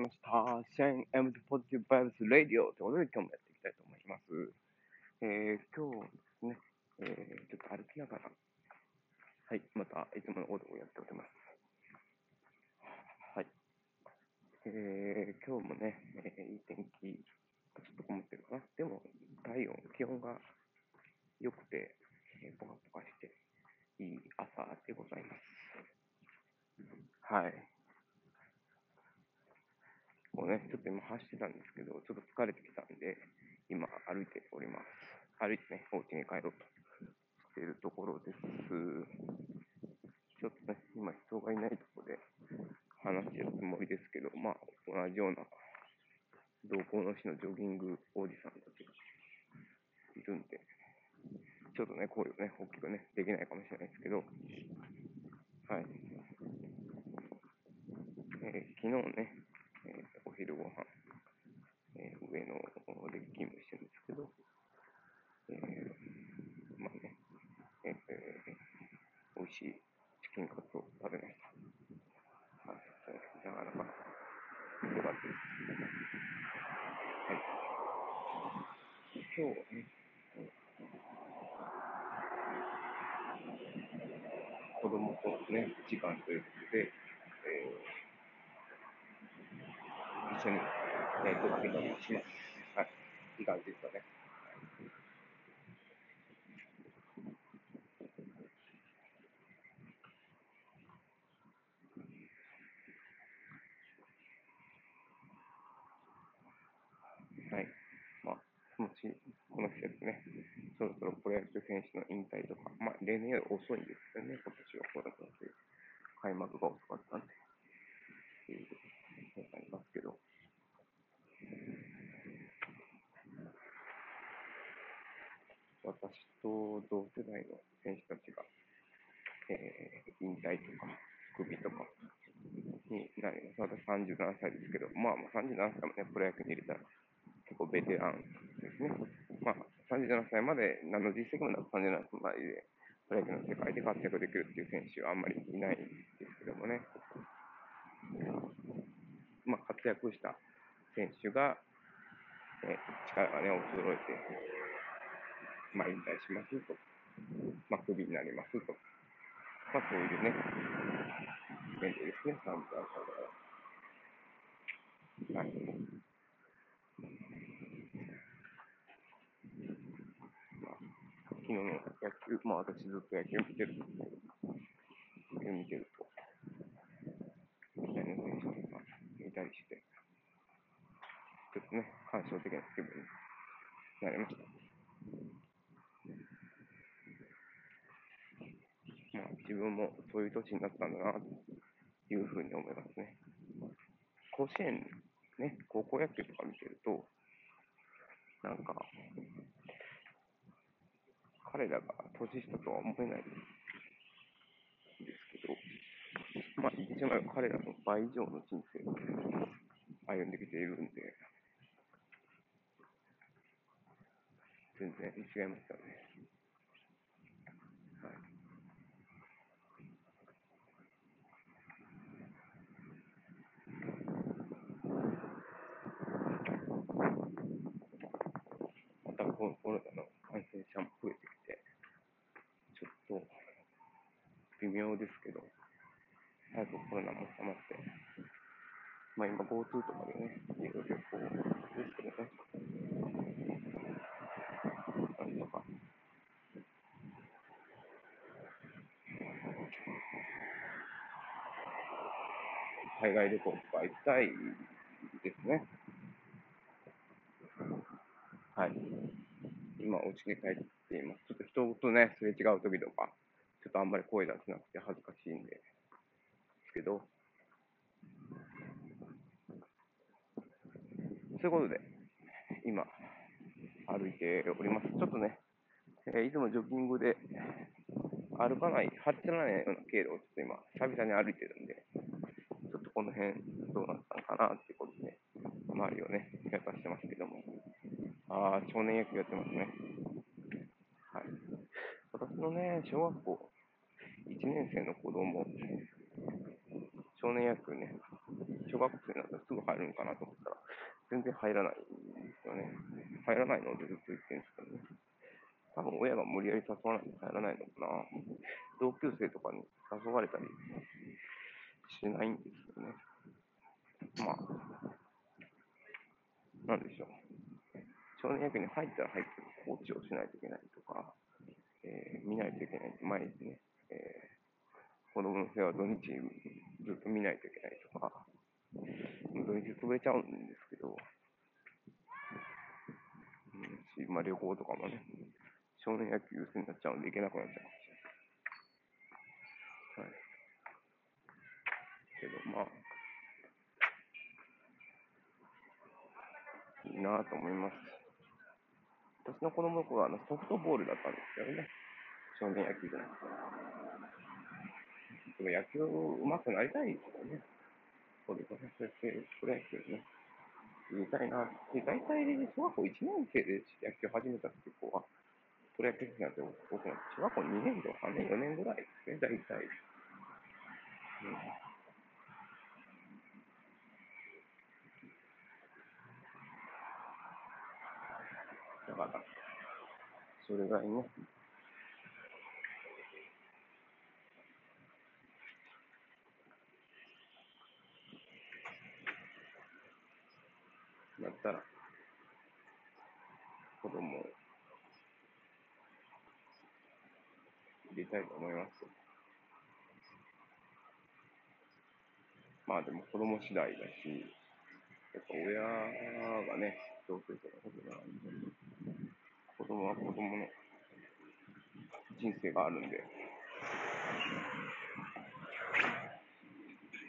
ました。1000M ポジティブバイブスラディオということで今日もやっていきたいと思います。えー、今日ですね、えー、ちょっと歩きながら、はい、またいつものことをやっております。はい。えー、今日もね、えー、いい天気、ちょっとこもってるかな。でも、体温、気温が良くて、えー、ポカポカして、いい朝でございます。はい。こうね、ちょっと今走ってたんですけど、ちょっと疲れてきたんで、今歩いております。歩いてね、お家に帰ろうとしているところです。ちょっとね、今人がいないところで話してるつもりですけど、まあ、同じような同行の市のジョギングおじさんたちがいるんで、ちょっとね、声をね、大きくね、できないかもしれないですけど、はい。えー、昨日ね、昼ご飯、えー、上野で勤務してるんですけど、えー、まあね、えー、美味しいチキンカツを食べました。はい、なかなか良かったです。はい。今日ね、子供とね、時間ということで、えー一緒に、えー、撮ってたりします。はい。いい感じですかね。はい。まあ、そのち、この季節ね、そろそろプロ野球選手の引退とか、まあ、例年より遅いんですよね、今年はこうだったの、開幕が遅かったんで、いうことになりますけど、私と同世代の選手たちが、えー、引退とか、クビとかになります。私37歳ですけど、まあ、まあ37歳もね、プロ野球に入れたら結構ベテランですね。まあ、37歳まで何の実績もなく37歳までプロ野球の世界で活躍できるっていう選手はあんまりいないんですけどもね。まあ、活躍した選手が、えー、力がね、衰えて、まあ、引退しますと、まあ、クビになりますと、まあ、そういうね、面でですね、サンプラーさんが。はい。まあ、昨日の野球、まあ、私ずっと野球見てるんですけど、野球見てると、みたいな選手がいたりして、ちょっとね、感傷的な気分になりました。自分もそういう年になったんだな、というふうに思いますね。甲子園、ね、高校野球とか見てると、なんか、彼らが年下とは思えないですけど、まあ、言ってしまえば彼らの倍以上の人生を歩んできているんで、全然違いましたね。コロナの感染者も増えてきて、ちょっと微妙ですけど、早くコロナも収まって、まあ今 GoTo とかでね、いろいろ旅行ですけどね、なんとか、海外旅行とか行きたいですね。はい。今、お家に帰っています。ちょっと人とね、すれ違う時とか、ちょっとあんまり声出せなくて恥ずかしいんで、ですけど、そういうことで、今、歩いております。ちょっとね、えー、いつもジョギングで歩かない、走らないような経路をちょっと今、久々に歩いてるんで、ちょっとこの辺どうなったのかなっていうことで、周りをね、見渡してますけども。ああ、少年野球やってますね。はい。私のね、小学校1年生の子供、少年野球ね、小学生になったらすぐ入るんかなと思ったら、全然入らないんですよね。入らないのってずっと言ってるんですけどね。多分親が無理やり誘わないと入らないのかな。同級生とかに誘われたりしないんですよね。まあ、なんでしょう。少年野球に入ったら入ってコーチをしないといけないとか、えー、見ないといけない。毎日ね、えー、子供の世話土日ずっと見ないといけないとか、土日潰れちゃうんですけど、うん、まあ旅行とかもね、少年野球優先になっちゃうんで行けなくなっちゃうんですよ。はい。けどまあ、いいなと思います。私の子供の頃はあのソフトボールだったんですけどね。少年野球じゃなくて。でも野球上手くなりたいですよね。そうですね。そうやってプロ野球ね。言いたいなって。大体、小学校1年生で野球始めたって子は、プロ野球なんて僕も小学校2年とか3年、4年ぐらいですね、大体。うんだから、それがいいね。だったら、子供を入れたいと思います。まあでも子供次第だし、やっぱ親がね、どうするかことなんで、子供は子供の人生があるんで、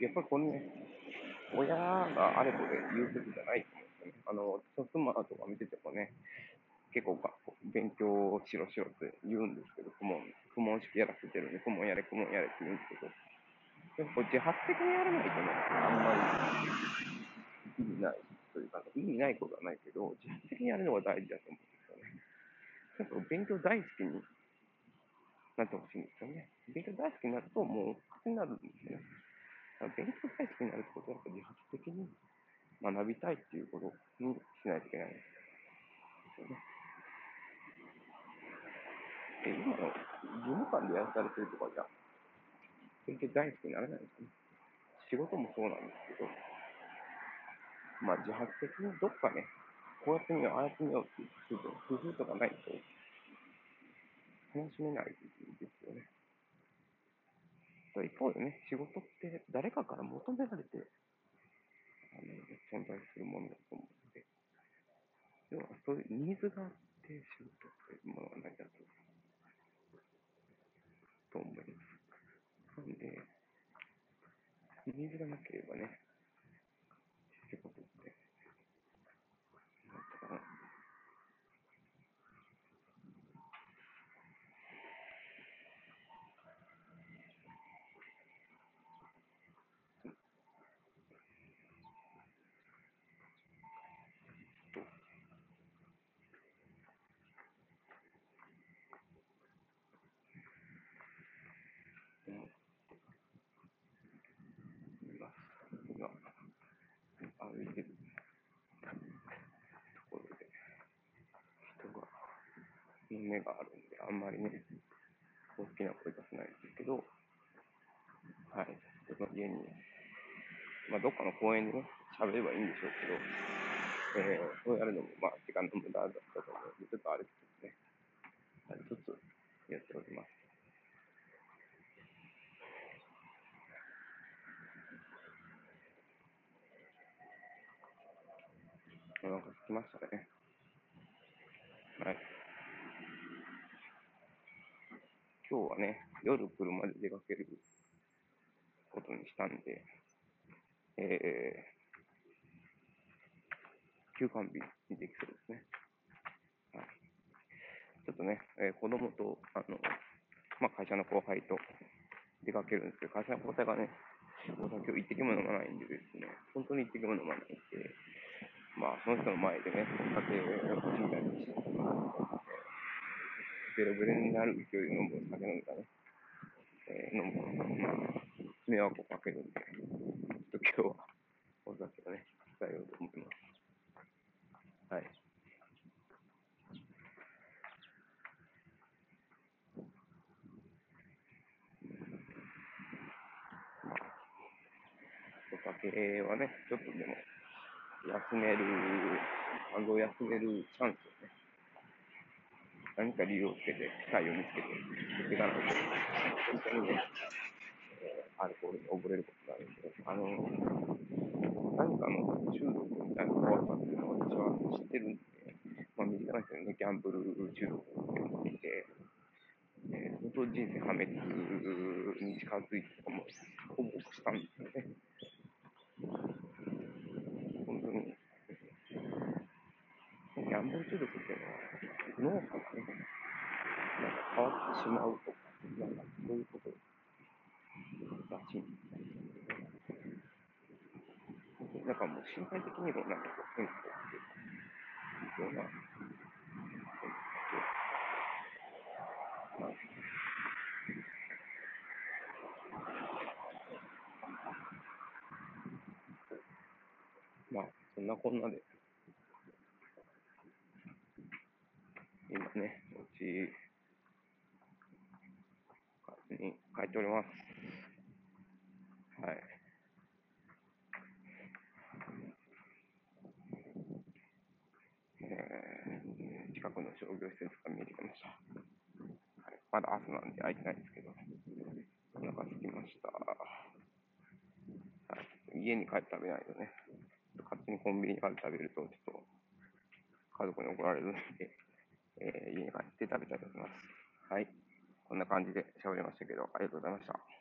やっぱりこのね、親があれこれ言うことじゃないと思うんですよね。あの、妻とか見ててもね、結構勉強しろしろって言うんですけど、公文、公文式やらせてるんで、公文やれ、公文やれって言うんですけど、でもこ自発的にやらないとね、あんまり意味ないというか、意味ないことはないけど、自発的にやるのが大事だと思う。勉強大好きになってほしいんですよね。勉強大好きになるともう勝になるんですよね。勉強大好きになるってことはやっぱ自発的に学びたいっていうことにしないといけないんですよね。で今の義務感でやらされてるとかじゃ、勉強大好きにならないんですね。仕事もそうなんですけど、まあ自発的にどっかね、こうやってみよう、ああやってみようっていう工夫とかないと、楽しめないですよね。一方でね、仕事って誰かから求められて、あの、存在するものだと思うので、要はそういうニーズがあって仕事というものが成り立つと思います。なんで、ニーズがなければね、仕事目があるんで、あんまりね、大きな声出せないんですけど、はい、その家に、まあ、どっかの公園でね、喋ればいいんでしょうけど、えー、そうやるのも、まあ、時間の無駄だったと思うので、ちょっとあれですね、あれ、ちょっとやっております。お腹すきましたね。はい。今日はね、夜車で出かけることにしたんで、えー、休館日にできそうですね。はい。ちょっとね、えー、子供と、あの、まあ、会社の後輩と出かけるんですけど、会社の後輩がね、お酒を一滴も飲まないんでですね、本当に一滴も飲まないんで、まあ、その人の前でね、お酒を楽しんだりして、ベロベロになる勢いで飲む酒飲んだね、えー、飲む、まあ、迷惑をかけるんで、ちょっと今日はお酒をね、伝えようと思います。はい。お酒はね、ちょっとでも休める、肝臓を休めるチャンスをね、何か理由をつけて、機会を見つけて、いっていかないと、本当にね、えー、アルコールに溺れることがあるんで、あの、何かの中毒みたいな怖さっていうのは私は知ってるんで、まあ、身近な人にね、ギャンブル中毒っていうのがいて、えー、本当人生破滅に近づいてとかも、ほぼしたんですよね。本当に、ギャンブル中毒っていうのは、脳波がね、なんか変わってしまうとか、なんかそういうことらしいんですね。なんかもう身体的にもなんかこう変化っていうような、まあ、まあ、そんなこんなで、今ね、うちに帰っております。はい。えー、近くの商業施設が見えてきました。はい、まだ朝なんで空いてないんですけど、お腹空きました。はい、家に帰って食べないとね、勝手にコンビニから食べると、ちょっと家族に怒られるんで、えー、家に帰って食べたいと思います。はい。こんな感じで喋りましたけど、ありがとうございました。